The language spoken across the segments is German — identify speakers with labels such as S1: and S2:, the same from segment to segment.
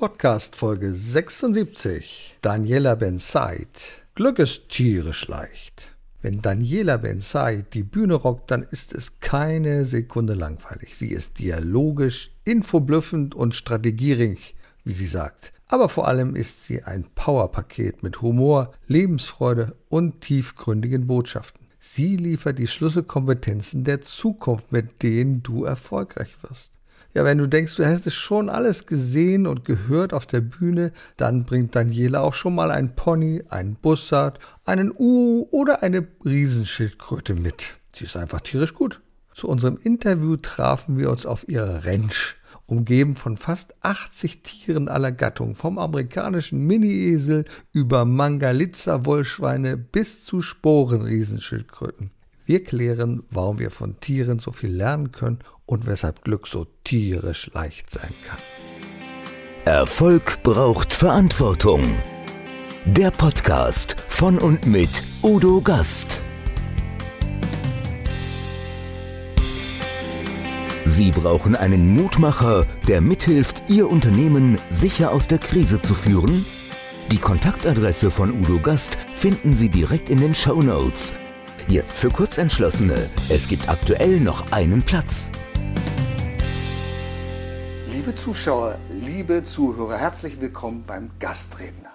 S1: Podcast Folge 76. Daniela Ben Said. Glück ist tierisch leicht. Wenn Daniela Ben Said die Bühne rockt, dann ist es keine Sekunde langweilig. Sie ist dialogisch, infoblüffend und strategierig, wie sie sagt. Aber vor allem ist sie ein Powerpaket mit Humor, Lebensfreude und tiefgründigen Botschaften. Sie liefert die Schlüsselkompetenzen der Zukunft, mit denen du erfolgreich wirst. Ja, wenn du denkst, du hättest schon alles gesehen und gehört auf der Bühne, dann bringt Daniela auch schon mal ein Pony, einen Bussard, einen U oder eine Riesenschildkröte mit. Sie ist einfach tierisch gut. Zu unserem Interview trafen wir uns auf ihrer Ranch, umgeben von fast 80 Tieren aller Gattung, vom amerikanischen Mini-Esel über Mangalitza-Wollschweine bis zu Sporenriesenschildkröten. Wir klären, warum wir von Tieren so viel lernen können und weshalb Glück so tierisch leicht sein kann.
S2: Erfolg braucht Verantwortung. Der Podcast von und mit Udo Gast. Sie brauchen einen Mutmacher, der mithilft, Ihr Unternehmen sicher aus der Krise zu führen? Die Kontaktadresse von Udo Gast finden Sie direkt in den Show Notes. Jetzt für Kurzentschlossene. Es gibt aktuell noch einen Platz.
S1: Liebe Zuschauer, liebe Zuhörer, herzlich willkommen beim Gastredner.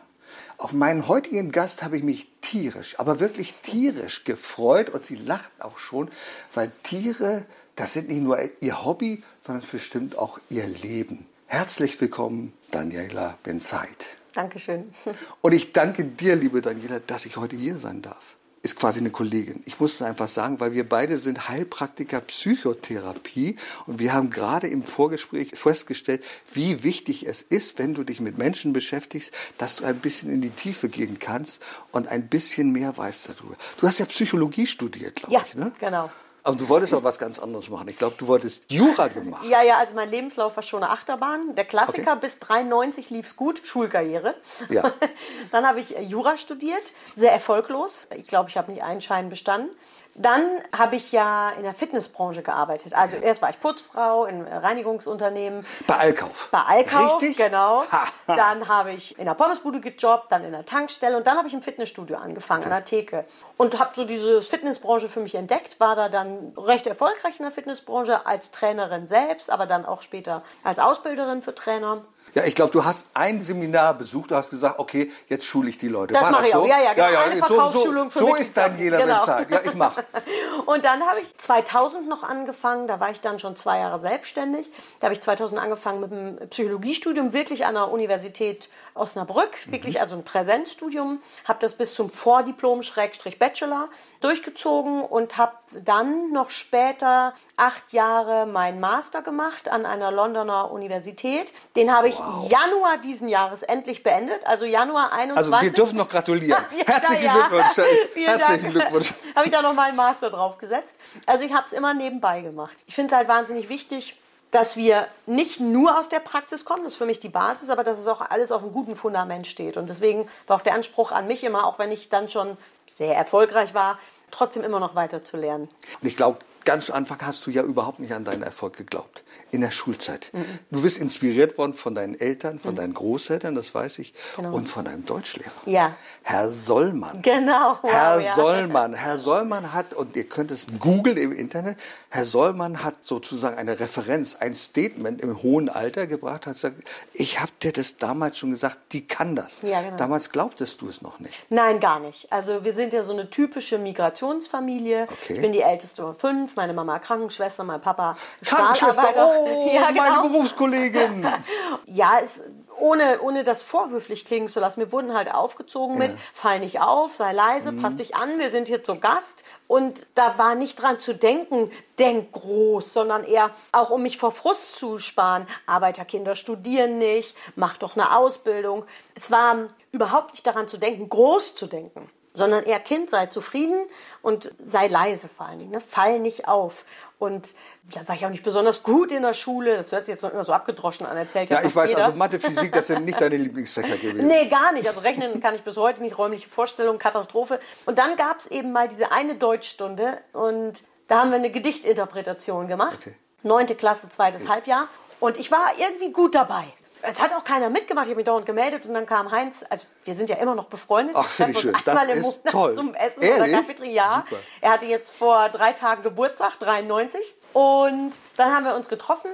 S1: Auf meinen heutigen Gast habe ich mich tierisch, aber wirklich tierisch gefreut und sie lacht auch schon, weil Tiere, das sind nicht nur ihr Hobby, sondern es bestimmt auch ihr Leben. Herzlich willkommen, Daniela Benzaid.
S3: Dankeschön.
S1: Und ich danke dir, liebe Daniela, dass ich heute hier sein darf ist quasi eine Kollegin. Ich muss es einfach sagen, weil wir beide sind Heilpraktiker Psychotherapie und wir haben gerade im Vorgespräch festgestellt, wie wichtig es ist, wenn du dich mit Menschen beschäftigst, dass du ein bisschen in die Tiefe gehen kannst und ein bisschen mehr weißt darüber. Du hast ja Psychologie studiert, glaube
S3: ja,
S1: ich, ne?
S3: genau.
S1: Aber du wolltest auch was ganz anderes machen. Ich glaube, du wolltest Jura gemacht.
S3: Ja, ja, also mein Lebenslauf war schon eine Achterbahn. Der Klassiker okay. bis 93 lief's gut, Schulkarriere. Ja. Dann habe ich Jura studiert, sehr erfolglos. Ich glaube, ich habe nicht einen Schein bestanden. Dann habe ich ja in der Fitnessbranche gearbeitet. Also erst war ich Putzfrau in Reinigungsunternehmen.
S1: Bei Allkauf.
S3: Bei Allkauf, Richtig? genau. dann habe ich in der Pommesbude gejobbt, dann in der Tankstelle und dann habe ich im Fitnessstudio angefangen, an der Theke. Und habe so diese Fitnessbranche für mich entdeckt, war da dann recht erfolgreich in der Fitnessbranche als Trainerin selbst, aber dann auch später als Ausbilderin für Trainer.
S1: Ja, ich glaube, du hast ein Seminar besucht, du hast gesagt, okay, jetzt schule ich die Leute.
S3: Das mache ich so? auch, ja, ja, genau. Ja, ja.
S1: So, so, so ist dann jeder genau. bezahlt. Ja, ich mache.
S3: und dann habe ich 2000 noch angefangen, da war ich dann schon zwei Jahre selbstständig. Da habe ich 2000 angefangen mit einem Psychologiestudium, wirklich an der Universität Osnabrück, mhm. wirklich also ein Präsenzstudium. Habe das bis zum Vordiplom, Schrägstrich Bachelor durchgezogen und habe dann noch später acht Jahre meinen Master gemacht an einer Londoner Universität. Den habe ich. Januar diesen Jahres endlich beendet, also Januar 21.
S1: Also wir dürfen noch gratulieren. ja, Herzlichen ja. Glückwunsch. Herzlichen Glückwunsch.
S3: habe ich da noch mal einen Master draufgesetzt. Also ich habe es immer nebenbei gemacht. Ich finde es halt wahnsinnig wichtig, dass wir nicht nur aus der Praxis kommen, das ist für mich die Basis, aber dass es auch alles auf einem guten Fundament steht. Und deswegen war auch der Anspruch an mich immer, auch wenn ich dann schon sehr erfolgreich war, trotzdem immer noch weiter zu lernen.
S1: Und ich glaube, ganz zu Anfang hast du ja überhaupt nicht an deinen Erfolg geglaubt. In der Schulzeit. Mhm. Du bist inspiriert worden von deinen Eltern, von mhm. deinen Großeltern, das weiß ich, genau. und von deinem Deutschlehrer.
S3: Ja.
S1: Herr Sollmann.
S3: Genau.
S1: Wow, Herr ja. Sollmann. Herr Sollmann hat, und ihr könnt es googeln im Internet, Herr Sollmann hat sozusagen eine Referenz, ein Statement im hohen Alter gebracht, hat gesagt, ich habe dir das damals schon gesagt, die kann das. Ja, genau. Damals glaubtest du es noch nicht.
S3: Nein, gar nicht. Also wir sind ja so eine typische Migrationsfamilie. Okay. Ich bin die älteste von fünf meine Mama Krankenschwester, mein Papa
S1: Krankenschwester, oh, ja, genau. meine Berufskollegin.
S3: ja, es, ohne, ohne das vorwürflich klingen zu lassen. Wir wurden halt aufgezogen mit, fall nicht auf, sei leise, mhm. pass dich an, wir sind hier zu Gast. Und da war nicht dran zu denken, denk groß, sondern eher auch, um mich vor Frust zu sparen. Arbeiterkinder studieren nicht, mach doch eine Ausbildung. Es war überhaupt nicht daran zu denken, groß zu denken sondern eher Kind, sei zufrieden und sei leise vor allen Dingen, ne? fall nicht auf. Und da war ich auch nicht besonders gut in der Schule. Das hört sich jetzt noch immer so abgedroschen an, erzählt
S1: ja.
S3: Ja,
S1: ich weiß,
S3: jeder.
S1: also Mathe, Physik, das sind nicht deine Lieblingsfächer gewesen.
S3: Nee, gar nicht. Also rechnen kann ich bis heute nicht, räumliche Vorstellung, Katastrophe. Und dann gab es eben mal diese eine Deutschstunde und da haben wir eine Gedichtinterpretation gemacht. Okay. Neunte Klasse, zweites okay. Halbjahr. Und ich war irgendwie gut dabei. Es hat auch keiner mitgemacht. Ich habe mich dauernd gemeldet und dann kam Heinz. Also wir sind ja immer noch befreundet.
S1: Ach, finde ich schön. Das
S3: im
S1: ist
S3: Monat
S1: toll.
S3: zum Essen
S1: Ehrlich?
S3: oder Kaffee. Ja,
S1: Super.
S3: er hatte jetzt vor drei Tagen Geburtstag, 93. Und dann haben wir uns getroffen.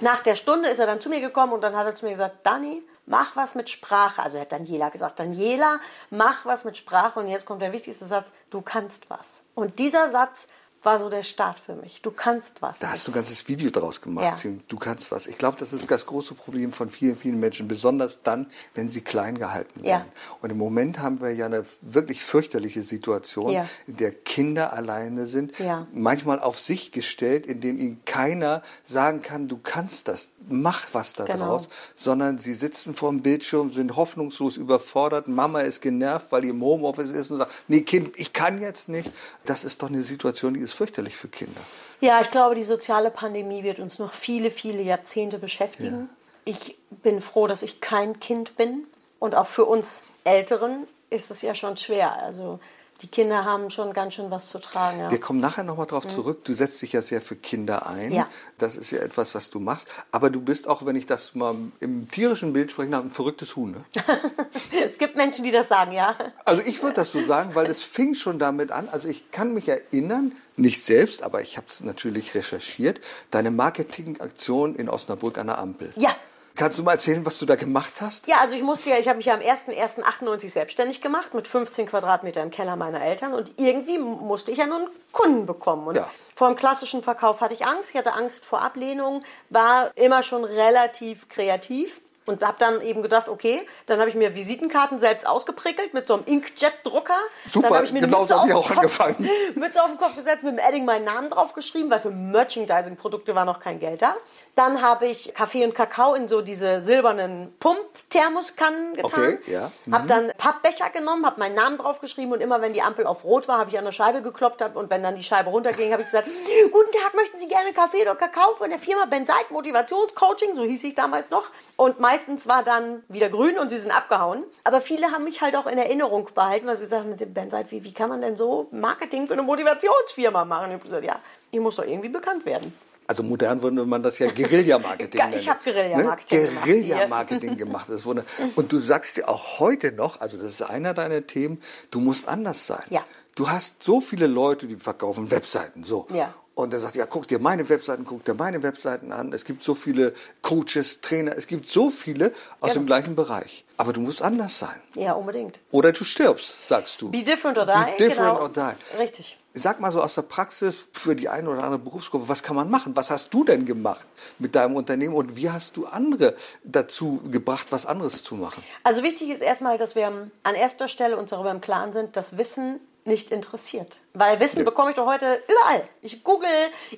S3: Nach der Stunde ist er dann zu mir gekommen und dann hat er zu mir gesagt, Dani, mach was mit Sprache. Also er hat Daniela gesagt, Daniela, mach was mit Sprache. Und jetzt kommt der wichtigste Satz, du kannst was. Und dieser Satz war so der Start für mich. Du kannst was.
S1: Da hast du ein ganzes Video draus gemacht.
S3: Ja.
S1: Du kannst was. Ich glaube, das ist das große Problem von vielen, vielen Menschen, besonders dann, wenn sie klein gehalten
S3: Ja.
S1: werden. Und im Moment haben wir ja eine wirklich fürchterliche Situation,
S3: Ja.
S1: in der Kinder alleine sind,
S3: Ja.
S1: manchmal auf sich gestellt, in denen ihnen keiner sagen kann, du kannst das, mach was da
S3: Genau.
S1: draus, sondern sie sitzen vor dem Bildschirm, sind hoffnungslos überfordert, Mama ist genervt, weil die im Homeoffice ist und sagt, nee Kind, ich kann jetzt nicht. Das ist doch eine Situation, die ist fürchterlich für Kinder.
S3: Ja, ich glaube, die soziale Pandemie wird uns noch viele, viele Jahrzehnte beschäftigen. Ich bin froh, dass ich kein Kind bin. Und auch für uns Älteren ist es ja schon schwer. Also die Kinder haben schon ganz schön was zu tragen. Ja.
S1: Wir kommen nachher nochmal drauf zurück. Du setzt dich ja sehr für Kinder ein.
S3: Ja.
S1: Das ist ja etwas, was du machst. Aber du bist auch, wenn ich das mal im tierischen Bild spreche, ein verrücktes Huhn. Ne?
S3: Es gibt Menschen, die das sagen, ja.
S1: Also ich würde das so sagen, weil es fing schon damit an. Also ich kann mich erinnern, nicht selbst, aber ich habe es natürlich recherchiert, deine Marketingaktion in Osnabrück an der Ampel.
S3: Ja.
S1: Kannst du mal erzählen, was du da gemacht hast?
S3: Ja, also ich musste ja, ich habe mich ja am 01.01.98 selbstständig gemacht mit 15 Quadratmeter im Keller meiner Eltern und irgendwie musste ich ja nun einen Kunden bekommen. Und
S1: Ja.
S3: vor dem klassischen Verkauf hatte ich Angst, ich hatte Angst vor Ablehnung, war immer schon relativ kreativ. Und habe dann eben gedacht, okay, dann habe ich mir Visitenkarten selbst ausgeprickelt mit so einem Inkjet-Drucker.
S1: Super,
S3: dann habe ich mir eine
S1: genauso
S3: Mütze
S1: hab ich auch
S3: Kopf-
S1: angefangen.
S3: Mütze auf den Kopf gesetzt, mit dem Edding meinen Namen draufgeschrieben, weil für Merchandising-Produkte war noch kein Geld da. Dann habe ich Kaffee und Kakao in so diese silbernen Pump-Thermoskannen getan.
S1: Okay, ja. Mhm.
S3: Habe dann Pappbecher genommen, habe meinen Namen draufgeschrieben und immer wenn die Ampel auf Rot war, habe ich an der Scheibe geklopft und wenn dann die Scheibe runterging, habe ich gesagt, guten Tag, möchten Sie gerne Kaffee oder Kakao von der Firma Benseit Motivationscoaching, so hieß ich damals noch. Und meistens war dann wieder grün und sie sind abgehauen. Aber viele haben mich halt auch in Erinnerung behalten, weil sie sagen, Benseit, wie, wie kann man denn so Marketing für eine Motivationsfirma machen? Ich habe gesagt, ja, ich muss doch irgendwie bekannt werden.
S1: Also modern würde man das ja Guerilla-Marketing
S3: Ja,
S1: nennen.
S3: ich hab Guerilla-Marketing
S1: Ne?
S3: gemacht
S1: Guerilla-Marketing gemacht. Das wunder- Und du sagst dir auch heute noch, also das ist einer deiner Themen, du musst anders sein.
S3: Ja.
S1: Du hast so viele Leute, die verkaufen Webseiten, so.
S3: Ja.
S1: Und er sagt, ja, guck dir meine Webseiten, guck dir meine Webseiten an. Es gibt so viele Coaches, Trainer, es gibt so viele aus
S3: Genau.
S1: dem gleichen Bereich. Aber du musst anders sein.
S3: Ja, unbedingt.
S1: Oder du stirbst, sagst du.
S3: Be different or die.
S1: Be different
S3: genau.
S1: or die.
S3: Richtig.
S1: Sag mal so aus der Praxis für die eine oder andere Berufsgruppe, was kann man machen? Was hast du denn gemacht mit deinem Unternehmen und wie hast du andere dazu gebracht, was anderes zu machen?
S3: Also wichtig ist erstmal, dass wir an erster Stelle uns darüber im Klaren sind, dass Wissen nicht interessiert. Weil Wissen bekomme ich doch heute überall. Ich google,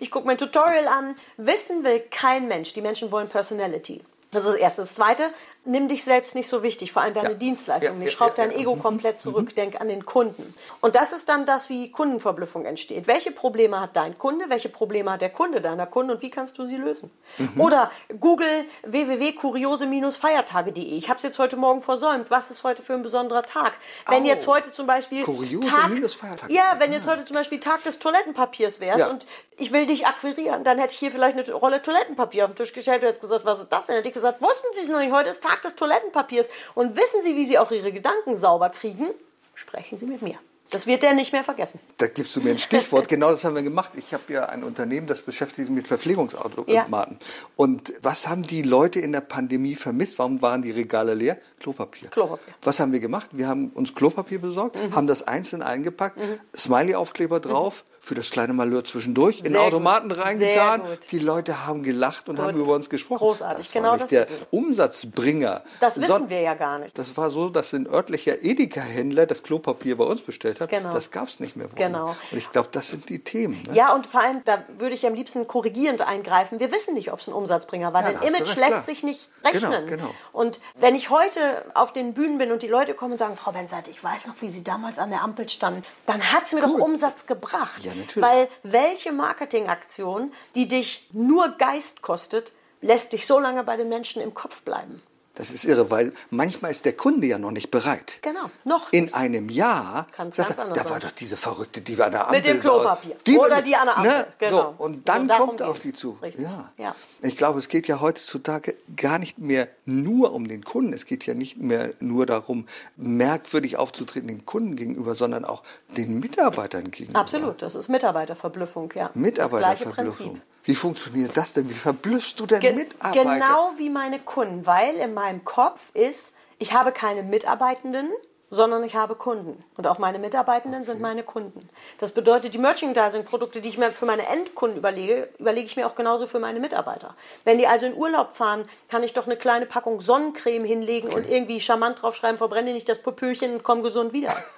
S3: ich gucke mir ein Tutorial an. Wissen will kein Mensch. Die Menschen wollen Personality. Das ist das Erste. Das Zweite, nimm dich selbst nicht so wichtig, vor allem deine
S1: Ja.
S3: Dienstleistung
S1: Ja,
S3: nicht. Schraub dein. Ego
S1: Mhm.
S3: komplett zurück, denk an den Kunden. Und das ist dann das, wie Kundenverblüffung entsteht. Welche Probleme hat dein Kunde? Welche Probleme hat der Kunde deiner Kunde? Und wie kannst du sie lösen?
S1: Mhm.
S3: Oder google www.kuriose-feiertage.de. Ich habe es jetzt heute Morgen versäumt. Was ist heute für ein besonderer Tag? Wenn
S1: Oh.
S3: jetzt heute zum Beispiel
S1: Kuriose-Feiertage.
S3: Ja, wenn jetzt heute zum Beispiel Tag des Toilettenpapiers wäre
S1: Ja.
S3: und ich will dich akquirieren, dann hätte ich hier vielleicht eine Rolle Toilettenpapier auf den Tisch gestellt. Du hättest gesagt, was ist das denn? Hätte ich gesagt, wussten Sie es noch nicht? Heute ist Tag des Toilettenpapiers. Und wissen Sie, wie Sie auch Ihre Gedanken sauber kriegen? Sprechen Sie mit mir. Das wird der nicht mehr vergessen.
S1: Da gibst du mir ein Stichwort. genau das haben wir gemacht. Ich habe ja ein Unternehmen, das beschäftigt sich mit Verpflegungsautomaten. Und was haben die Leute in der Pandemie vermisst? Warum waren die Regale leer? Klopapier.
S3: Klopapier.
S1: Was haben wir gemacht? Wir haben uns Klopapier besorgt,
S3: Mhm.
S1: haben das einzeln eingepackt, Smiley-Aufkleber drauf, für das kleine Malheur zwischendurch, in
S3: Sehr
S1: Automaten
S3: gut.
S1: reingetan. Die Leute haben gelacht und
S3: Gut.
S1: haben über uns gesprochen.
S3: Großartig.
S1: Das
S3: Genau
S1: war nicht
S3: das
S1: der
S3: ist.
S1: Umsatzbringer.
S3: Das wissen
S1: Son-
S3: wir ja gar nicht.
S1: Das war so, dass ein örtlicher Edeka-Händler das Klopapier bei uns bestellt hat.
S3: Genau.
S1: Das gab es nicht mehr.
S3: Genau.
S1: Und ich glaube, das sind die Themen. Ne?
S3: Ja, und vor allem, da würde ich am liebsten korrigierend eingreifen. Wir wissen nicht, ob es ein Umsatzbringer war.
S1: Ja,
S3: denn Image
S1: recht,
S3: lässt
S1: klar.
S3: sich nicht
S1: Genau,
S3: rechnen.
S1: genau.
S3: Und wenn ich heute auf den Bühnen bin und die Leute kommen und sagen, Frau Benzeit, ich weiß noch, wie Sie damals an der Ampel standen, dann hat es mir doch
S1: Cool.
S3: Umsatz gebracht.
S1: Ja, natürlich.
S3: Weil welche Marketingaktion, die dich nur Geist kostet, lässt dich so lange bei den Menschen im Kopf bleiben.
S1: Das ist irre, weil manchmal ist der Kunde ja noch nicht bereit.
S3: Genau, noch.
S1: In einem Jahr
S3: Kann's
S1: sagt
S3: ganz
S1: er,
S3: anders
S1: da war
S3: sein.
S1: doch diese Verrückte, die war an der Ampel.
S3: Mit dem Klopapier.
S1: Die
S3: Oder die an der Ampel,
S1: Ne?
S3: genau.
S1: So, und dann
S3: So,
S1: kommt auf die zu.
S3: Richtig.
S1: Ja.
S3: Ja.
S1: Ich glaube, es geht ja heutzutage gar nicht mehr nur um den Kunden. Es geht ja nicht mehr nur darum, merkwürdig aufzutreten den Kunden gegenüber, sondern auch den Mitarbeitern gegenüber.
S3: Absolut, das ist Mitarbeiterverblüffung, ja. Das gleiche
S1: Mitarbeiterverblüffung. Wie funktioniert das denn? Wie verblüffst du denn
S3: Gen
S1: Mitarbeiter?
S3: Genau wie meine Kunden, weil in meinem Kopf ist, ich habe keine Mitarbeitenden, sondern ich habe Kunden. Und auch meine Mitarbeitenden sind meine Kunden. Das bedeutet, die Merchandising-Produkte, die ich mir für meine Endkunden überlege, überlege ich mir auch genauso für meine Mitarbeiter. Wenn die also in Urlaub fahren, kann ich doch eine kleine Packung Sonnencreme hinlegen und irgendwie charmant draufschreiben, verbrenne nicht das Popöchen und komm gesund wieder.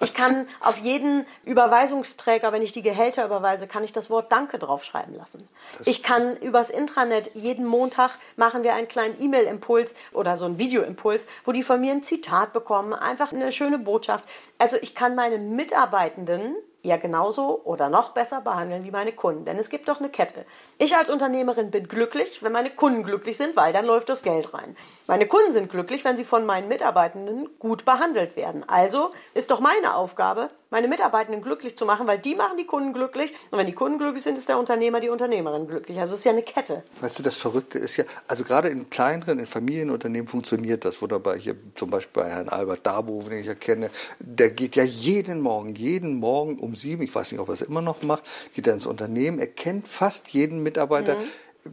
S3: Ich kann auf jeden Überweisungsträger, wenn ich die Gehälter überweise, kann ich das Wort Danke draufschreiben lassen. Ich kann übers Intranet jeden Montag machen wir einen kleinen E-Mail-Impuls oder so einen Videoimpuls, wo die von mir ein Zitat bekommen, einfach eine schöne Botschaft. Also ich kann meine Mitarbeitenden ja genauso oder noch besser behandeln wie meine Kunden. Denn es gibt doch eine Kette. Ich als Unternehmerin bin glücklich, wenn meine Kunden glücklich sind, weil dann läuft das Geld rein. Meine Kunden sind glücklich, wenn sie von meinen Mitarbeitenden gut behandelt werden. Also ist doch meine Aufgabe, meine Mitarbeitenden glücklich zu machen, weil die machen die Kunden glücklich. Und wenn die Kunden glücklich sind, ist der Unternehmer, die Unternehmerin glücklich. Also es ist ja eine Kette.
S1: Weißt du, das Verrückte ist ja, also gerade in kleineren, in Familienunternehmen funktioniert das wunderbar. Hier zum Beispiel bei Herrn Albert Dabo, den ich ja kenne, der geht ja jeden Morgen, jeden Morgen um sieben, ich weiß nicht, ob er es immer noch macht, geht er ins Unternehmen, er kennt fast jeden Mitarbeiter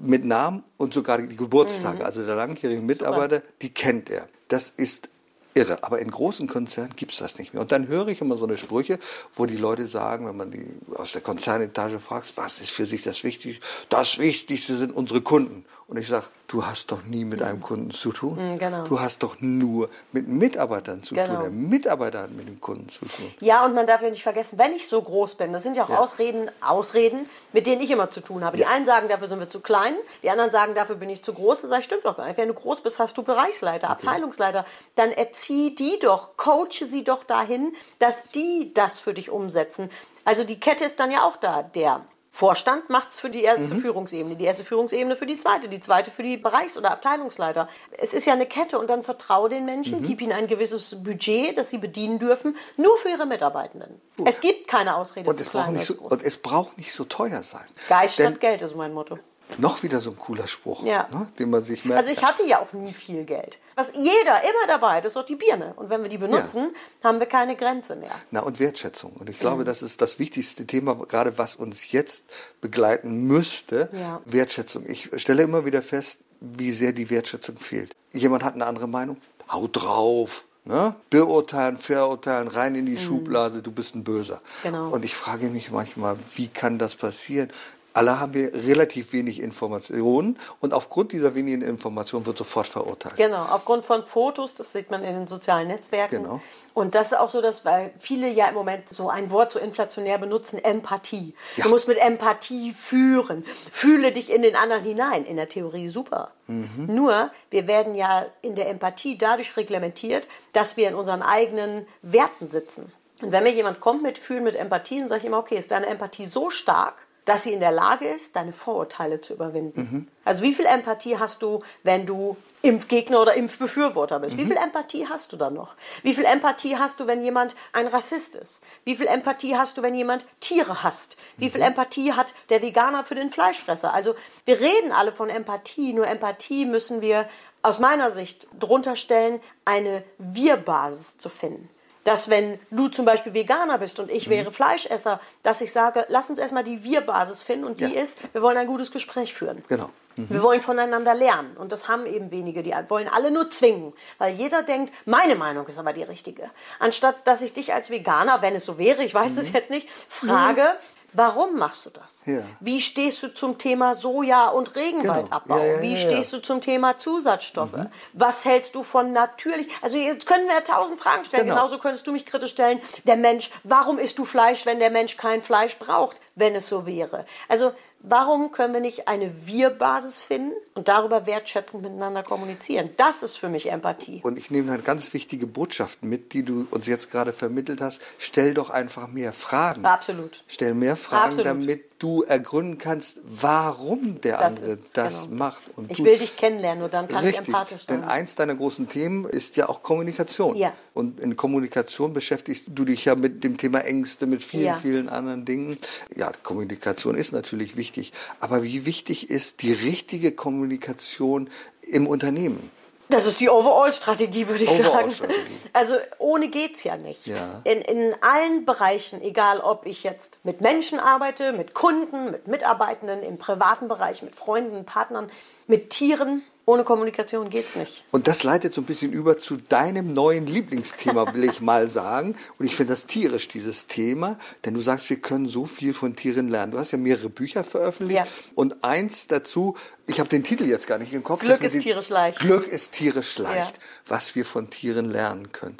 S1: mit Namen und sogar die Geburtstage. Also der langjährige Mitarbeiter, die kennt er. Das ist irre. Aber in großen Konzernen gibt es das nicht mehr. Und dann höre ich immer so eine Sprüche, wo die Leute sagen, wenn man die aus der Konzernetage fragt, was ist für sich das Wichtigste? Das Wichtigste sind unsere Kunden. Und ich sage, du hast doch nie mit einem Kunden zu tun.
S3: genau.
S1: Du hast doch nur mit Mitarbeitern zu
S3: Genau.
S1: tun. Der Mitarbeiter hat mit dem Kunden zu tun.
S3: Ja, und man darf ja nicht vergessen, wenn ich so groß bin, das sind ja auch
S1: Ja.
S3: Ausreden, Ausreden, mit denen ich immer zu tun habe. Die
S1: Ja.
S3: einen sagen, dafür sind wir zu klein, die anderen sagen, dafür bin ich zu groß. Das sage ich, stimmt doch gar nicht. Wenn du groß bist, hast du Bereichsleiter, Abteilungsleiter. Dann erzieh die doch, coache sie doch dahin, dass die das für dich umsetzen. Also die Kette ist dann ja auch da. Der Vorstand macht es für die
S1: Mhm.
S3: erste Führungsebene, die erste Führungsebene für die zweite, die zweite für die Bereichs- oder Abteilungsleiter. Es ist ja eine Kette und dann vertraue den Menschen,
S1: Mhm.
S3: gib ihnen ein gewisses Budget, das sie bedienen dürfen, nur für ihre Mitarbeitenden. Es gibt keine Ausrede
S1: Und es, braucht nicht so, und es braucht nicht so teuer sein.
S3: Geist statt Geld ist mein Motto.
S1: Noch wieder so ein cooler Spruch,
S3: Ja.
S1: ne, den man sich merkt.
S3: Also ich hatte ja auch nie viel Geld. Was jeder immer dabei hat, ist doch die Birne. Und wenn wir die benutzen, haben wir keine Grenze mehr.
S1: Na, und Wertschätzung. Und ich glaube,
S3: Mhm.
S1: das ist das wichtigste Thema, gerade was uns jetzt begleiten müsste.
S3: Ja.
S1: Wertschätzung. Ich stelle immer wieder fest, wie sehr die Wertschätzung fehlt. Jemand hat eine andere Meinung, haut drauf. Ne? Beurteilen, verurteilen, rein in die Schublade, du bist ein Böser.
S3: Mhm. Genau.
S1: Und ich frage mich manchmal, wie kann das passieren? Alle haben wir relativ wenig Informationen und aufgrund dieser wenigen Informationen wird sofort verurteilt.
S3: Genau, aufgrund von Fotos, das sieht man in den sozialen Netzwerken.
S1: Genau.
S3: Und das ist auch so, dass weil viele ja im Moment so ein Wort so inflationär benutzen, Empathie.
S1: Ja.
S3: Du musst mit Empathie führen. Fühle dich in den anderen hinein. In der Theorie super.
S1: Mhm.
S3: Nur, wir werden ja in der Empathie dadurch reglementiert, dass wir in unseren eigenen Werten sitzen. Und wenn mir jemand kommt mit Fühlen, mit Empathie, dann sage ich immer, okay, ist deine Empathie so stark, dass sie in der Lage ist, deine Vorurteile zu überwinden. Also wie viel Empathie hast du, wenn du Impfgegner oder Impfbefürworter bist? Wie viel Empathie hast du dann noch? Wie viel Empathie hast du, wenn jemand ein Rassist ist? Wie viel Empathie hast du, wenn jemand Tiere hasst? Wie viel Empathie hat der Veganer für den Fleischfresser? Also wir reden alle von Empathie, nur Empathie müssen wir aus meiner Sicht drunter stellen, eine Wir-Basis zu finden dass wenn du zum Beispiel Veganer bist und ich wäre Fleischesser, dass ich sage, lass uns erstmal die Wir-Basis finden und die
S1: Ja.
S3: ist, wir wollen ein gutes Gespräch führen.
S1: Genau.
S3: Wir wollen voneinander lernen und das haben eben wenige, die wollen alle nur zwingen, weil jeder denkt, meine Meinung ist aber die richtige. Anstatt dass ich dich als Veganer, wenn es so wäre, ich weiß es jetzt nicht, frage, warum machst du das?
S1: Ja.
S3: Wie stehst du zum Thema Soja und Regenwaldabbau?
S1: Genau. Ja, ja,
S3: Wie stehst du zum Thema Zusatzstoffe? Was hältst du von natürlich? Also jetzt können wir tausend Fragen stellen.
S1: Genau.
S3: Genauso könntest du mich kritisch stellen. Der Mensch, warum isst du Fleisch, wenn der Mensch kein Fleisch braucht, wenn es so wäre? Also warum können wir nicht eine Wir-Basis finden? und darüber wertschätzend miteinander kommunizieren. Das ist für mich Empathie.
S1: Und ich nehme dann ganz wichtige Botschaften mit, die du uns jetzt gerade vermittelt hast. Stell doch einfach mehr Fragen.
S3: Absolut.
S1: Stell mehr Fragen,
S3: Absolut.
S1: damit du ergründen kannst, warum der
S3: Das
S1: andere das
S3: genau.
S1: macht. Und
S3: Ich
S1: du,
S3: will dich kennenlernen, nur dann kann ich
S1: Richtig,
S3: empathisch sein.
S1: denn eins deiner großen Themen ist ja auch Kommunikation.
S3: Ja.
S1: Und in Kommunikation beschäftigst du dich ja mit dem Thema Ängste, mit vielen,
S3: Ja.
S1: vielen anderen Dingen. Ja, Kommunikation ist natürlich wichtig, aber wie wichtig ist die richtige Kommunikation im Unternehmen?
S3: Das ist die Overall-Strategie, würde ich sagen.
S1: Overall-Strategie.
S3: Also ohne geht's ja nicht.
S1: Ja.
S3: In, in allen Bereichen, egal ob ich jetzt mit Menschen arbeite, mit Kunden, mit Mitarbeitenden, im privaten Bereich, mit Freunden, Partnern, mit Tieren, ohne Kommunikation geht's nicht.
S1: Und das leitet so ein bisschen über zu deinem neuen Lieblingsthema, will ich mal sagen. Und ich finde das tierisch, dieses Thema, denn du sagst, wir können so viel von Tieren lernen. Du hast ja mehrere Bücher veröffentlicht
S3: Ja.
S1: und eins dazu, ich habe den Titel jetzt gar nicht im Kopf.
S3: Glück ist tierisch leicht.
S1: Glück ist tierisch leicht,
S3: Ja.
S1: was wir von Tieren lernen können.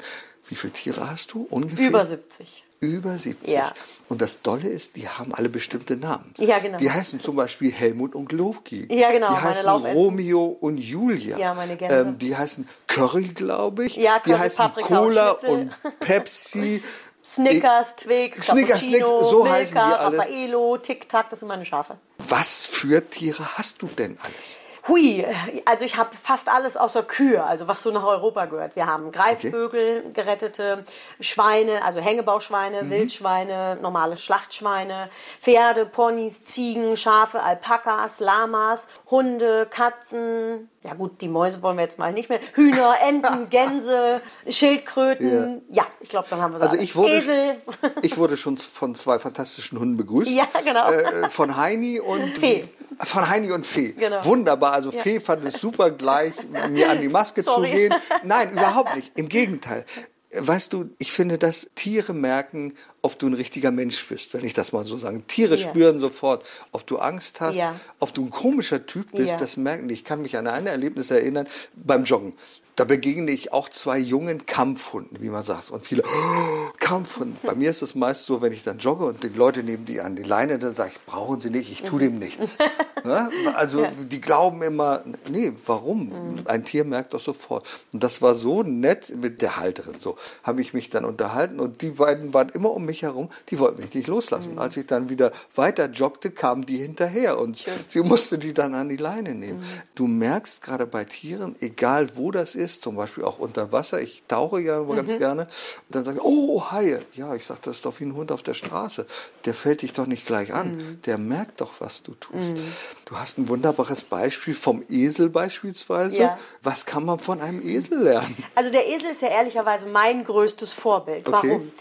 S1: Wie viele Tiere hast du ungefähr?
S3: Über 70.
S1: Über 70.
S3: Ja.
S1: Und das Dolle ist, die haben alle bestimmte Namen.
S3: Ja, genau.
S1: Die heißen zum Beispiel Helmut und Loki.
S3: Ja, genau,
S1: Die heißen. Romeo und Julia.
S3: Ja, meine Gänse.
S1: Ähm, die heißen Curry, glaube ich.
S3: Ja,
S1: die
S3: Curry,
S1: heißen
S3: Paprika und
S1: Cola
S3: Schnitzel.
S1: und Pepsi.
S3: Snickers, Twix,
S1: Snickers, Snickers, so
S3: Milka,
S1: heißen die alle.
S3: Raffaello, Tic Tac, das sind meine Schafe.
S1: Was für Tiere hast du denn alles?
S3: Hui, also ich habe fast alles außer Kühe, also was so nach Europa gehört. Wir haben Greifvögel, gerettete Schweine, also Hängebauschweine,
S1: Mhm.
S3: Wildschweine, normale Schlachtschweine, Pferde, Ponys, Ziegen, Schafe, Alpakas, Lamas, Hunde, Katzen. Ja gut, die Mäuse wollen wir jetzt mal nicht mehr. Hühner, Enten, Gänse, Schildkröten. Ja, ich glaube, dann haben wir
S1: Also ich wurde,
S3: Esel.
S1: ich wurde schon von zwei fantastischen Hunden begrüßt.
S3: Ja, genau.
S1: Äh, von Heini und
S3: Fee.
S1: Von Heini und Fee.
S3: Genau.
S1: Wunderbar. Also Fee fand es super gleich, mir an die Maske
S3: Sorry.
S1: zu gehen. Nein, überhaupt nicht. Im Gegenteil. Weißt du, ich finde, dass Tiere merken, ob du ein richtiger Mensch bist, wenn ich das mal so sagen. Tiere
S3: Ja.
S1: spüren sofort, ob du Angst hast,
S3: Ja.
S1: ob du ein komischer Typ bist,
S3: Ja.
S1: das merken die. Ich kann mich an ein Erlebnis erinnern beim Joggen. Da begegne ich auch zwei jungen Kampfhunden, wie man sagt. Und viele, oh, Kampfhunden. Bei mir ist es meist so, wenn ich dann jogge und die Leute nehmen die an die Leine, dann sage ich, brauchen sie nicht, ich tue dem nichts. ne? Also die glauben immer, nee, warum? Ein Tier merkt doch sofort. Und das war so nett mit der Halterin. So habe ich mich dann unterhalten und die beiden waren immer um mich herum, die wollten mich nicht loslassen. Als ich dann wieder weiter joggte, kamen die hinterher und sie musste die dann an die Leine nehmen. Du merkst gerade bei Tieren, egal wo das ist, zum Beispiel auch unter Wasser, ich tauche ja ganz gerne, und dann sagen, oh, Haie. Ja, ich sage, das ist doch wie ein Hund auf der Straße. Der fällt dich doch nicht gleich an. Der merkt doch, was du tust. Du hast ein wunderbares Beispiel vom Esel beispielsweise.
S3: Ja.
S1: Was kann man von einem Esel lernen?
S3: Also der Esel ist ja ehrlicherweise mein größtes Vorbild.
S1: Okay.
S3: Warum?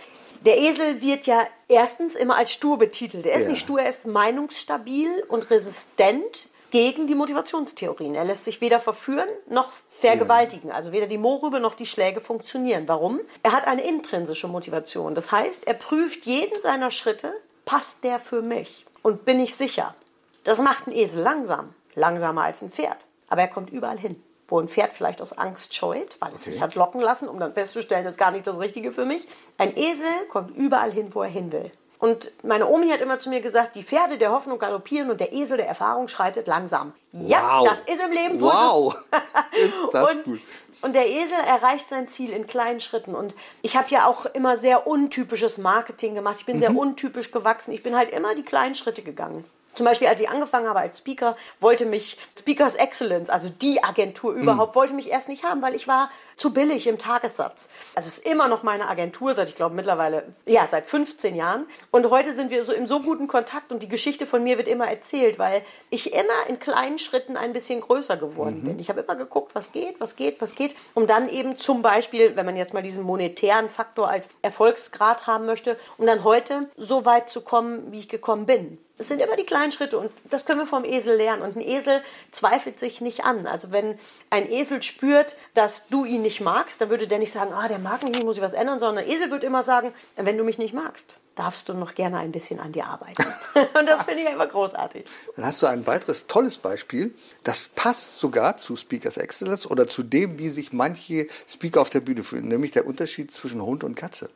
S3: Der Esel wird ja erstens immer als stur betitelt. Er ist
S1: Ja.
S3: nicht stur, er ist meinungsstabil und resistent gegen die Motivationstheorien. Er lässt sich weder verführen noch vergewaltigen. Also weder die Mohrrübe noch die Schläge funktionieren. Warum? Er hat eine intrinsische Motivation. Das heißt, er prüft jeden seiner Schritte, passt der für mich? Und bin ich sicher? Das macht ein Esel langsam. Langsamer als ein Pferd. Aber er kommt überall hin. Wo ein Pferd vielleicht aus Angst scheut, weil es sich hat locken lassen, um dann festzustellen, das ist gar nicht das Richtige für mich. Ein Esel kommt überall hin, wo er hin will. Und meine Omi hat immer zu mir gesagt, die Pferde der Hoffnung galoppieren und der Esel der Erfahrung schreitet langsam. Ja,
S1: Wow.
S3: das ist im Leben wohl.
S1: Wow, ist das
S3: und,
S1: gut.
S3: und der Esel erreicht sein Ziel in kleinen Schritten. Und ich habe ja auch immer sehr untypisches Marketing gemacht. Ich bin
S1: Mhm.
S3: sehr untypisch gewachsen. Ich bin halt immer die kleinen Schritte gegangen. Zum Beispiel, als ich angefangen habe als Speaker, wollte mich Speakers Excellence, also die Agentur überhaupt, wollte mich erst nicht haben, weil ich war zu billig im Tagessatz. Also es ist immer noch meine Agentur seit, ich glaube, mittlerweile, ja, seit 15 Jahren. Und heute sind wir so im so guten Kontakt und die Geschichte von mir wird immer erzählt, weil ich immer in kleinen Schritten ein bisschen größer geworden bin. Ich habe immer geguckt, was geht, was geht, was geht, um dann eben zum Beispiel, wenn man jetzt mal diesen monetären Faktor als Erfolgsgrad haben möchte, um dann heute so weit zu kommen, wie ich gekommen bin. Es sind immer die kleinen Schritte und das können wir vom Esel lernen. Und ein Esel zweifelt sich nicht an. Also wenn ein Esel spürt, dass du ihn nicht magst, dann würde der nicht sagen, ah, der mag mich nicht, muss ich was ändern, sondern ein Esel wird immer sagen, wenn du mich nicht magst, darfst du noch gerne ein bisschen an dir arbeiten. und das finde ich einfach großartig.
S1: Dann hast du ein weiteres tolles Beispiel. Das passt sogar zu Speakers Excellence oder zu dem, wie sich manche Speaker auf der Bühne fühlen, nämlich der Unterschied zwischen Hund und Katze.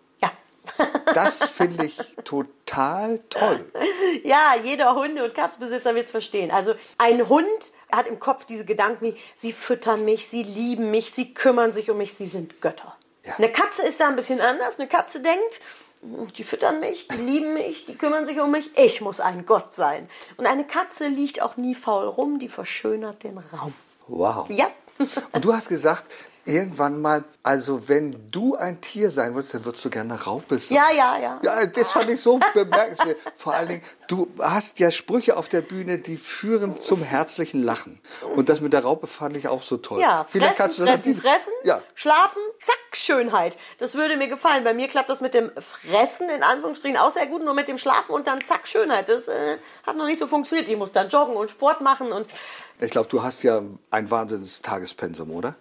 S1: Das finde ich total toll.
S3: Ja, jeder Hunde- und Katzenbesitzer wird es verstehen. Also ein Hund hat im Kopf diese Gedanken wie, sie füttern mich, sie lieben mich, sie kümmern sich um mich, sie sind Götter.
S1: Ja.
S3: Eine Katze ist da ein bisschen anders. Eine Katze denkt, die füttern mich, die lieben mich, die kümmern sich um mich, ich muss ein Gott sein. Und eine Katze liegt auch nie faul rum, die verschönert den Raum.
S1: Wow.
S3: Ja.
S1: Und du hast gesagt, irgendwann mal, also wenn du ein Tier sein würdest, dann würdest du gerne eine Raupe sein.
S3: Ja, ja, ja.
S1: Ja, das fand ich so bemerkenswert. Vor allen Dingen, du hast ja Sprüche auf der Bühne, die führen zum herzlichen Lachen. Und das mit der Raupe fand ich auch so toll.
S3: Ja,
S1: Vielleicht
S3: fressen,
S1: kannst du das-
S3: fressen, fressen,
S1: Ja.
S3: schlafen, zack, Schönheit. Das würde mir gefallen. Bei mir klappt das mit dem Fressen in Anführungsstrichen auch sehr gut, nur mit dem Schlafen und dann zack, Schönheit. Das äh, hat noch nicht so funktioniert. Ich muss dann joggen und Sport machen und
S1: Ich glaube, du hast ja ein wahnsinniges Tagespensum, oder?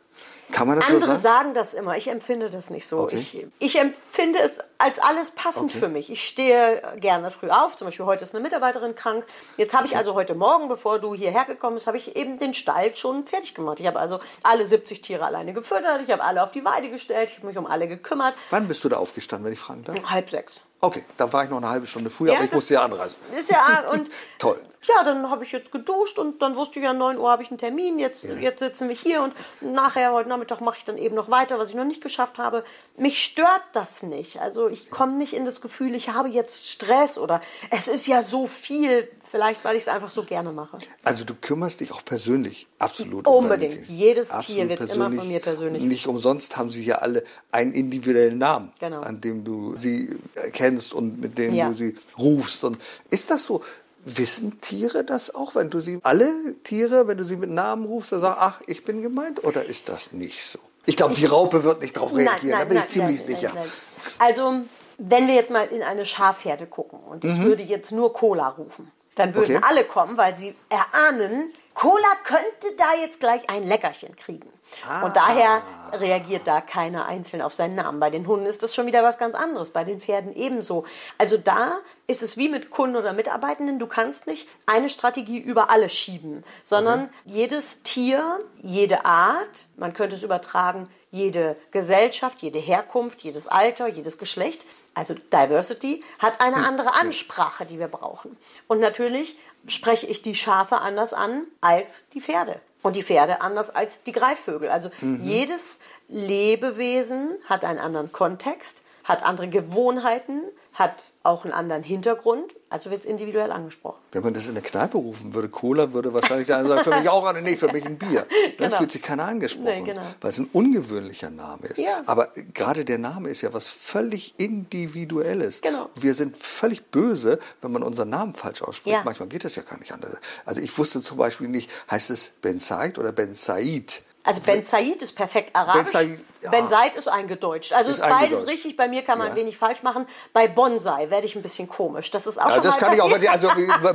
S1: Kann man das so
S3: andere
S1: sagen?
S3: sagen das immer. Ich empfinde das nicht so.
S1: Okay.
S3: Ich, ich empfinde es als alles passend
S1: Okay.
S3: für mich. Ich stehe gerne früh auf. Zum Beispiel heute ist eine Mitarbeiterin krank. Jetzt habe ich also heute Morgen, bevor du hierher gekommen bist, habe ich eben den Stall schon fertig gemacht. Ich habe also alle 70 Tiere alleine gefüttert. Ich habe alle auf die Weide gestellt. Ich habe mich um alle gekümmert.
S1: Wann bist du da aufgestanden, wenn ich fragen darf?
S3: Halb sechs.
S1: Okay, dann war ich noch eine halbe Stunde früher, aber ich musste ja anreisen.
S3: Ist ja und
S1: Toll.
S3: Ja, dann habe ich jetzt geduscht und dann wusste ich ja, 9 Uhr habe ich einen Termin. Jetzt, jetzt sitzen wir hier und nachher, heute Nachmittag, mache ich dann eben noch weiter, was ich noch nicht geschafft habe. Mich stört das nicht. Also ich komme nicht in das Gefühl, ich habe jetzt Stress oder es ist ja so viel. Vielleicht, weil ich es einfach so gerne mache.
S1: Also du kümmerst dich auch persönlich absolut um
S3: Unbedingt.
S1: Tiere.
S3: Jedes Tier wird immer von mir persönlich.
S1: Nicht umsonst haben sie ja alle einen individuellen Namen,
S3: Genau.
S1: an dem du sie kennst und mit dem
S3: Ja.
S1: du sie rufst. Und ist das so? Wissen Tiere das auch, wenn du sie alle Tiere, wenn du sie mit Namen rufst, dann sagst, ach, ich bin gemeint, oder ist das nicht so? Ich glaube, die Raupe wird nicht darauf reagieren, da bin ich ziemlich
S3: nein,
S1: sicher.
S3: nein, nein. Also, wenn wir jetzt mal in eine Schafherde gucken und ich würde jetzt nur Cola rufen, dann würden
S1: Mhm. Okay.
S3: alle kommen, weil sie erahnen, Cola könnte da jetzt gleich ein Leckerchen kriegen.
S1: Ah.
S3: Und daher reagiert da keiner einzeln auf seinen Namen. Bei den Hunden ist das schon wieder was ganz anderes, bei den Pferden ebenso. Also da ist es wie mit Kunden oder Mitarbeitenden, du kannst nicht eine Strategie über alle schieben, sondern jedes Tier, jede Art, man könnte es übertragen, jede Gesellschaft, jede Herkunft, jedes Alter, jedes Geschlecht, also Diversity, hat eine andere Ansprache, die wir brauchen. Und natürlich spreche ich die Schafe anders an als die Pferde. Und die Pferde anders als die Greifvögel. Also jedes Lebewesen hat einen anderen Kontext, hat andere Gewohnheiten, hat auch einen anderen Hintergrund, also wird es individuell angesprochen.
S1: Wenn man das in der Kneipe rufen würde, Cola, würde wahrscheinlich der eine sagen, für mich auch eine, nee, für mich ein Bier. Da
S3: Genau.
S1: fühlt sich keiner angesprochen,
S3: Nee, genau.
S1: weil es ein ungewöhnlicher Name ist.
S3: Ja.
S1: Aber gerade der Name ist ja was völlig Individuelles.
S3: Genau.
S1: Wir sind völlig böse, wenn man unseren Namen falsch ausspricht.
S3: Ja.
S1: Manchmal geht das ja gar nicht anders. Also ich wusste zum Beispiel nicht, heißt es Ben Said oder Ben Said?
S3: Also Ben Said ist perfekt arabisch.
S1: Ben Said, ja.
S3: Ben Said ist eingedeutscht. Also
S1: Ist
S3: ist, beides
S1: eingedeutscht.
S3: richtig. Bei mir kann man
S1: Ja.
S3: wenig falsch machen. Bei Bonsai werde ich ein bisschen komisch. Das ist auch
S1: Ja,
S3: schon
S1: das
S3: mal
S1: kann ich auch.
S3: passiert.
S1: Also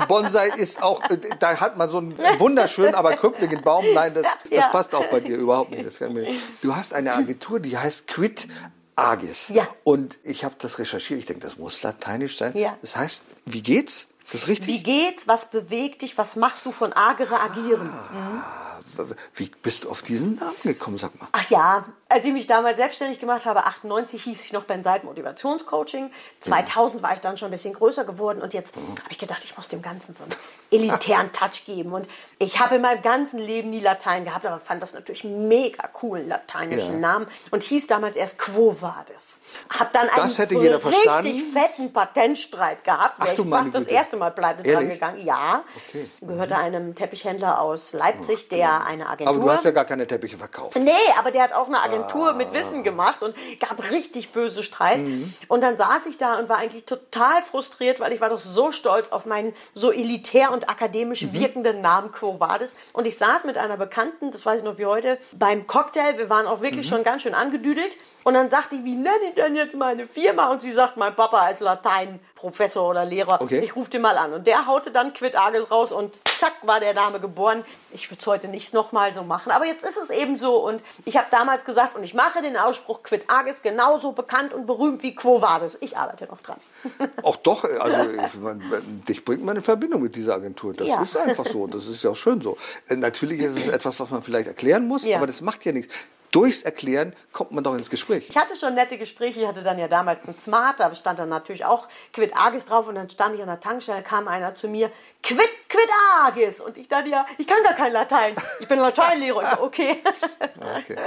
S1: Bonsai ist auch, äh, da hat man so einen wunderschönen, aber krüppeligen Baum. Nein, das, das passt auch bei dir überhaupt nicht. Das kann mir, du hast eine Agentur, die heißt Quid Agis.
S3: Ja.
S1: Und ich habe das recherchiert. Ich denke, das muss lateinisch sein.
S3: Ja.
S1: Das heißt, wie geht's? Ist das richtig?
S3: Wie geht's? Was bewegt dich? Was machst du von agere agieren?
S1: Wie bist du auf diesen Namen gekommen, sag mal?
S3: Ach ja, als ich mich damals selbstständig gemacht habe, 98 hieß ich noch Ben Seid Motivationscoaching. 2000 war ich dann schon ein bisschen größer geworden und jetzt habe ich gedacht, ich muss dem Ganzen so einen elitären Touch geben. Und ich habe in meinem ganzen Leben nie Latein gehabt, aber fand das natürlich mega cool, einen lateinischen
S1: Ja.
S3: Namen und hieß damals erst Quo Vadis. Hab dann
S1: Das
S3: einen
S1: hätte jeder
S3: richtig
S1: verstanden.
S3: fetten Patentstreit gehabt.
S1: Ach
S3: ich fast das erste Mal pleite dran gegangen. Ja,
S1: Okay.
S3: gehörte einem Teppichhändler aus Leipzig, der eine Agentur...
S1: Aber du hast ja gar keine Teppiche verkauft.
S3: Nee, aber der hat auch eine Agentur
S1: Ah.
S3: mit Wissen gemacht und gab richtig böse Streit.
S1: Mhm.
S3: Und dann saß ich da und war eigentlich total frustriert, weil ich war doch so stolz auf meinen so elitär und akademisch
S1: Mhm.
S3: wirkenden Namen Quo Vadis. Und ich saß mit einer Bekannten, das weiß ich noch wie heute, beim Cocktail. Wir waren auch wirklich
S1: Mhm.
S3: schon ganz schön angedüdelt. Und dann sagte ich, wie nenne ich denn jetzt meine Firma? Und sie sagt, mein Papa ist Lateinprofessor oder Lehrer.
S1: Okay.
S3: Ich rufe den mal an. Und der haute dann Quid Agis raus und zack war der Name geboren. Ich würde es heute nicht nochmal so machen. Aber jetzt ist es eben so. Und ich habe damals gesagt, und ich mache den Ausspruch Quid Agis genauso bekannt und berühmt wie Quo Vadis. Ich arbeite noch dran.
S1: Auch doch, also ich mein, dich bringt man in Verbindung mit dieser Agentur. Das
S3: Ja.
S1: ist einfach so. Das ist ja auch schön so. Äh, Natürlich ist es etwas, was man vielleicht erklären muss,
S3: Ja.
S1: aber das macht ja nichts. Durchs Erklären kommt man doch ins Gespräch.
S3: Ich hatte schon nette Gespräche. Ich hatte dann ja damals einen Smart, da stand dann natürlich auch Quid Agis drauf und dann stand ich an der Tankstelle, kam einer zu mir, Quid, Quid Agis. Und ich dachte ja, ich kann gar kein Latein. Ich bin Lateinlehrer. Ich okay.
S1: okay.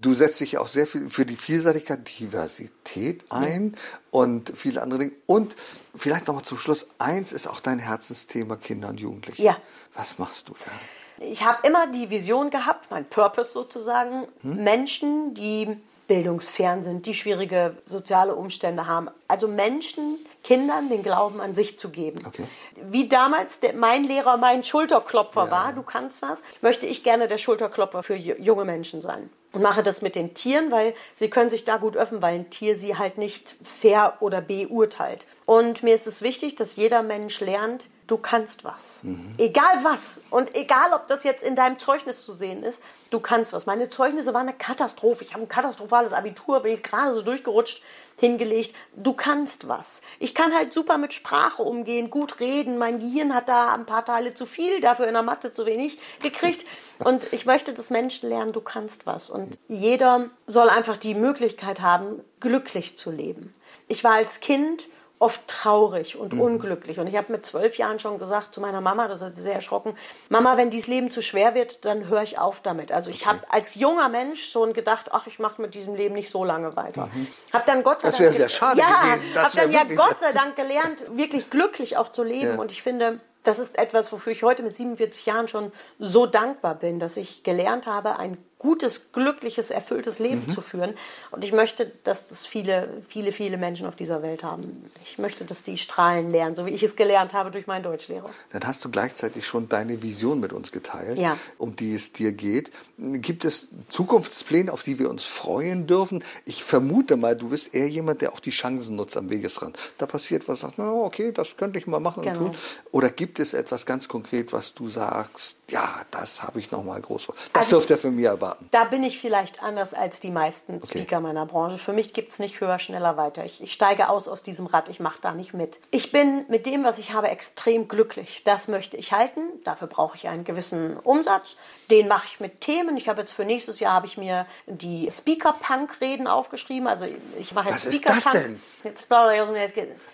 S1: Du setzt dich auch sehr viel für die Vielseitigkeit, Diversität ein und viele andere Dinge. Und vielleicht nochmal zum Schluss, eins ist auch dein Herzensthema Kinder und Jugendliche.
S3: Ja.
S1: Was machst du da?
S3: Ich habe immer die Vision gehabt, mein Purpose sozusagen, hm? Menschen, die bildungsfern sind, die schwierige soziale Umstände haben. Also Menschen, Kindern den Glauben an sich zu geben. Okay. Wie damals der, mein Lehrer mein Schulterklopfer ja. war, du kannst was, möchte ich gerne der Schulterklopfer für junge Menschen sein. Und mache das mit den Tieren, weil sie können sich da gut öffnen, weil ein Tier sie halt nicht fair oder beurteilt. Und mir ist es wichtig, dass jeder Mensch lernt, du kannst was. Mhm. Egal was. Und egal, ob das jetzt in deinem Zeugnis zu sehen ist, du kannst was. Meine Zeugnisse waren eine Katastrophe. Ich habe ein katastrophales Abitur, bin ich gerade so durchgerutscht hingelegt. Du kannst was. Ich kann halt super mit Sprache umgehen, gut reden. Mein Gehirn hat da ein paar Teile zu viel, dafür in der Mathe zu wenig gekriegt. Und ich möchte, dass Menschen lernen, du kannst was. Und jeder soll einfach die Möglichkeit haben, glücklich zu leben. Ich war als Kind oft traurig und mhm. unglücklich. Und ich habe mit zwölf Jahren schon gesagt zu meiner Mama, das hat sie sehr erschrocken, Mama, wenn dieses Leben zu schwer wird, dann höre ich auf damit. Also ich habe als junger Mensch schon gedacht, ach, ich mache mit diesem Leben nicht so lange weiter. Mhm. Hab dann Gott sei
S1: das wäre sehr schade
S3: ja,
S1: gewesen.
S3: Das habe dann ja Gott sei Dank gelernt, wirklich glücklich auch zu leben. Ja. Und ich finde, das ist etwas, wofür ich heute mit 47 Jahren schon so dankbar bin, dass ich gelernt habe, ein gutes, glückliches, erfülltes Leben mhm. zu führen. Und ich möchte, dass das viele, viele, viele Menschen auf dieser Welt haben. Ich möchte, dass die strahlen lernen, so wie ich es gelernt habe durch meinen Deutschlehrer.
S1: Dann hast du gleichzeitig schon deine Vision mit uns geteilt,
S3: ja.
S1: um die es dir geht. Gibt es Zukunftspläne, auf die wir uns freuen dürfen? Ich vermute mal, du bist eher jemand, der auch die Chancen nutzt am Wegesrand. Da passiert was, sagt, na, okay, das könnte ich mal machen genau. und tun. Oder gibt es etwas ganz konkret, was du sagst, ja, das habe ich noch mal groß vor. Das also, dürfte für mich erwarten erwarten.
S3: Da bin ich vielleicht anders als die meisten okay. Speaker meiner Branche. Für mich gibt es nicht höher, schneller, weiter. Ich, ich steige aus aus diesem Rad, ich mache da nicht mit. Ich bin mit dem, was ich habe, extrem glücklich. Das möchte ich halten. Dafür brauche ich einen gewissen Umsatz. Den mache ich mit Themen. Ich habe jetzt für nächstes Jahr habe ich mir die Speaker-Punk-Reden aufgeschrieben. Also ich mache jetzt Speaker-Punk. Was ist das denn? Jetzt plaudere ich aus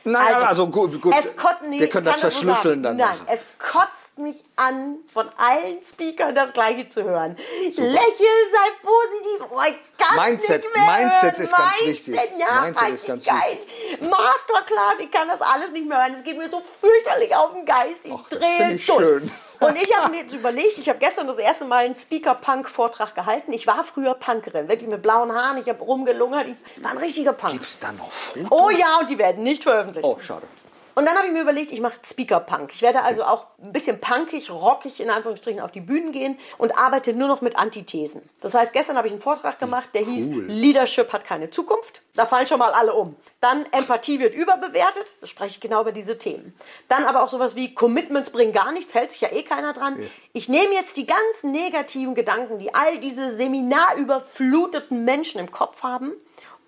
S1: Naja, also, also gut, gut.
S3: Es kotzt, nee,
S1: wir können das verschlüsseln
S3: dann.
S1: Nein,
S3: es kotzt mich an, von allen Speakern das Gleiche zu hören. Lächeln, sei positiv. Oh, ich kann
S1: Mindset,
S3: nicht mehr
S1: Mindset
S3: hören.
S1: ist ganz wichtig.
S3: Ja,
S1: Mindset ist ganz wichtig.
S3: Masterclass, ich kann das alles nicht mehr hören. Es geht mir so fürchterlich auf den Geist. Ich Och, drehe durch. Schön. Und ich habe mir jetzt überlegt, ich habe gestern das erste Mal einen Speaker-Punk-Vortrag gehalten. Ich war früher Punkerin, wirklich mit blauen Haaren. Ich habe rumgelungert. Ich war ein richtiger Punk.
S1: Gibt es da noch Fotos?
S3: Oh ja, und die werden nicht veröffentlicht.
S1: Oh, schade.
S3: Und dann habe ich mir überlegt, ich mache Speaker-Punk. Ich werde also auch ein bisschen punkig, rockig in Anführungsstrichen auf die Bühnen gehen und arbeite nur noch mit Antithesen. Das heißt, gestern habe ich einen Vortrag gemacht, der hieß Leadership hat keine Zukunft. Da fallen schon mal alle um. Dann Empathie wird überbewertet. Da spreche ich genau über diese Themen. Dann aber auch sowas wie Commitments bringen gar nichts, hält sich ja eh keiner dran. Ja. Ich nehme jetzt die ganzen negativen Gedanken, die all diese seminarüberfluteten Menschen im Kopf haben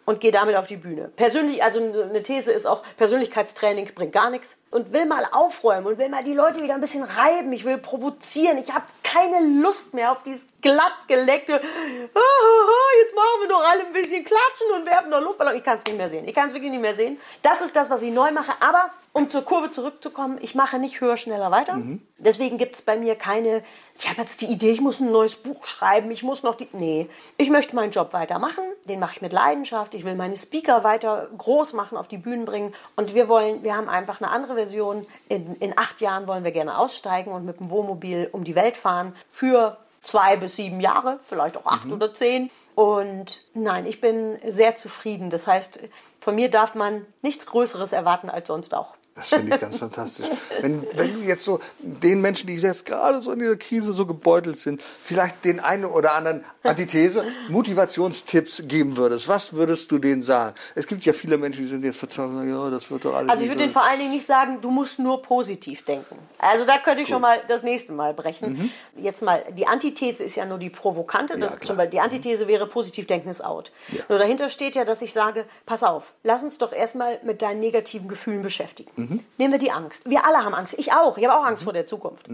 S3: und gehe damit auf die Bühne. Persönlich, also eine These ist auch, Persönlichkeitstraining bringt gar nichts und will mal aufräumen und will mal die Leute wieder ein bisschen reiben. Ich will provozieren. Ich habe keine Lust mehr auf dieses glatt geleckte, ah, jetzt machen wir doch alle ein bisschen klatschen und werfen noch Luftballon. Ich kann es nicht mehr sehen. Ich kann es wirklich nicht mehr sehen. Das ist das, was ich neu mache. Aber um zur Kurve zurückzukommen, ich mache nicht höher, schneller weiter. Mhm. Deswegen gibt es bei mir keine, ich habe jetzt die Idee, ich muss ein neues Buch schreiben, ich muss noch die, nee. Ich möchte meinen Job weitermachen, den mache ich mit Leidenschaft. Ich will meine Speaker weiter groß machen, auf die Bühnen bringen. Und wir wollen, wir haben einfach eine andere Version. In, in acht Jahren wollen wir gerne aussteigen und mit dem Wohnmobil um die Welt fahren für zwei bis sieben Jahre, vielleicht auch acht mhm. oder zehn. Und nein, ich bin sehr zufrieden. Das heißt, von mir darf man nichts Größeres erwarten als sonst auch.
S1: Das finde ich ganz fantastisch. Wenn, wenn du jetzt so den Menschen, die jetzt gerade so in dieser Krise so gebeutelt sind, vielleicht den einen oder anderen Antithese, Motivationstipps geben würdest, was würdest du denen sagen? Es gibt ja viele Menschen, die sind jetzt verzweifelt, ja, das wird doch alles.
S3: Also ich würde denen vor allen Dingen nicht sagen, du musst nur positiv denken. Also da könnte ich Gut. schon mal das nächste Mal brechen. Mhm. Jetzt mal, die Antithese ist ja nur die provokante. Das ja, zum Beispiel, die Antithese mhm. wäre, positiv denken ist out. Ja. Nur dahinter steht ja, dass ich sage, pass auf, lass uns doch erstmal mit deinen negativen Gefühlen beschäftigen. Mhm. Mhm. Nehmen wir die Angst. Wir alle haben Angst. Ich auch. Ich habe auch Angst vor der Zukunft.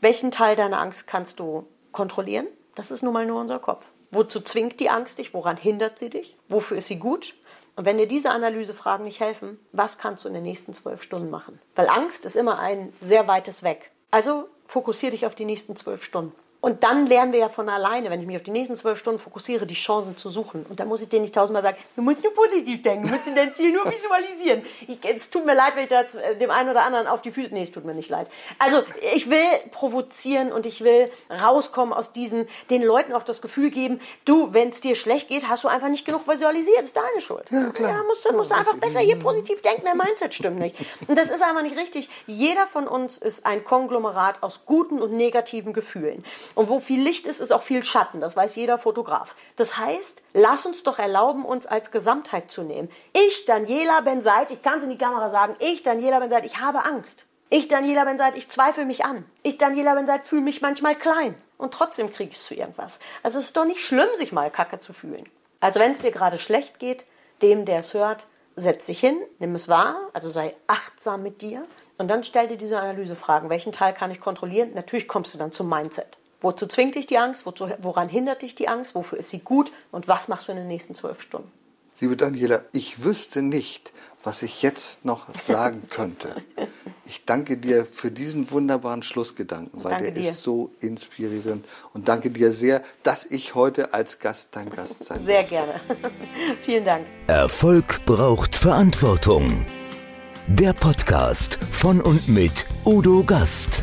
S3: Welchen Teil deiner Angst kannst du kontrollieren? Das ist nun mal nur unser Kopf. Wozu zwingt die Angst dich? Woran hindert sie dich? Wofür ist sie gut? Und wenn dir diese Analysefragen nicht helfen, was kannst du in den nächsten zwölf Stunden machen? Weil Angst ist immer ein sehr weites Weg. Also fokussiere dich auf die nächsten zwölf Stunden. Und dann lernen wir ja von alleine, wenn ich mich auf die nächsten zwölf Stunden fokussiere, die Chancen zu suchen. Und dann muss ich dir nicht tausendmal sagen, du musst nur positiv denken, du musst dein Ziel nur visualisieren. Ich, es tut mir leid, wenn ich da äh, dem einen oder anderen auf die Füße... Nee, es tut mir nicht leid. Also ich will provozieren und ich will rauskommen aus diesem, den Leuten auch das Gefühl geben, du, wenn es dir schlecht geht, hast du einfach nicht genug visualisiert. Das ist deine Schuld. Ja, klar. Ja, musst, musst du einfach besser hier positiv denken, dein Mindset stimmt nicht. Und das ist einfach nicht richtig. Jeder von uns ist ein Konglomerat aus guten und negativen Gefühlen. Und wo viel Licht ist, ist auch viel Schatten. Das weiß jeder Fotograf. Das heißt, lass uns doch erlauben, uns als Gesamtheit zu nehmen. Ich, Daniela Benseit, ich kann es in die Kamera sagen, ich, Daniela Benseit, ich habe Angst. Ich, Daniela Benseit, ich zweifle mich an. Ich, Daniela Benseit, fühle mich manchmal klein. Und trotzdem kriege ich es zu irgendwas. Also es ist doch nicht schlimm, sich mal kacke zu fühlen. Also wenn es dir gerade schlecht geht, dem, der es hört, setz dich hin, nimm es wahr, also sei achtsam mit dir und dann stell dir diese Analysefragen. Welchen Teil kann ich kontrollieren? Natürlich kommst du dann zum Mindset. Wozu zwingt dich die Angst? Wozu, woran hindert dich die Angst? Wofür ist sie gut? Und was machst du in den nächsten zwölf Stunden?
S4: Liebe Daniela, ich wüsste nicht, was ich jetzt noch sagen könnte. Ich danke dir für diesen wunderbaren Schlussgedanken, weil danke der dir. ist so inspirierend. Und danke dir sehr, dass ich heute als Gast dein Gast sein
S3: Sehr durfte. gerne. Vielen Dank.
S2: Erfolg braucht Verantwortung. Der Podcast von und mit Udo Gast.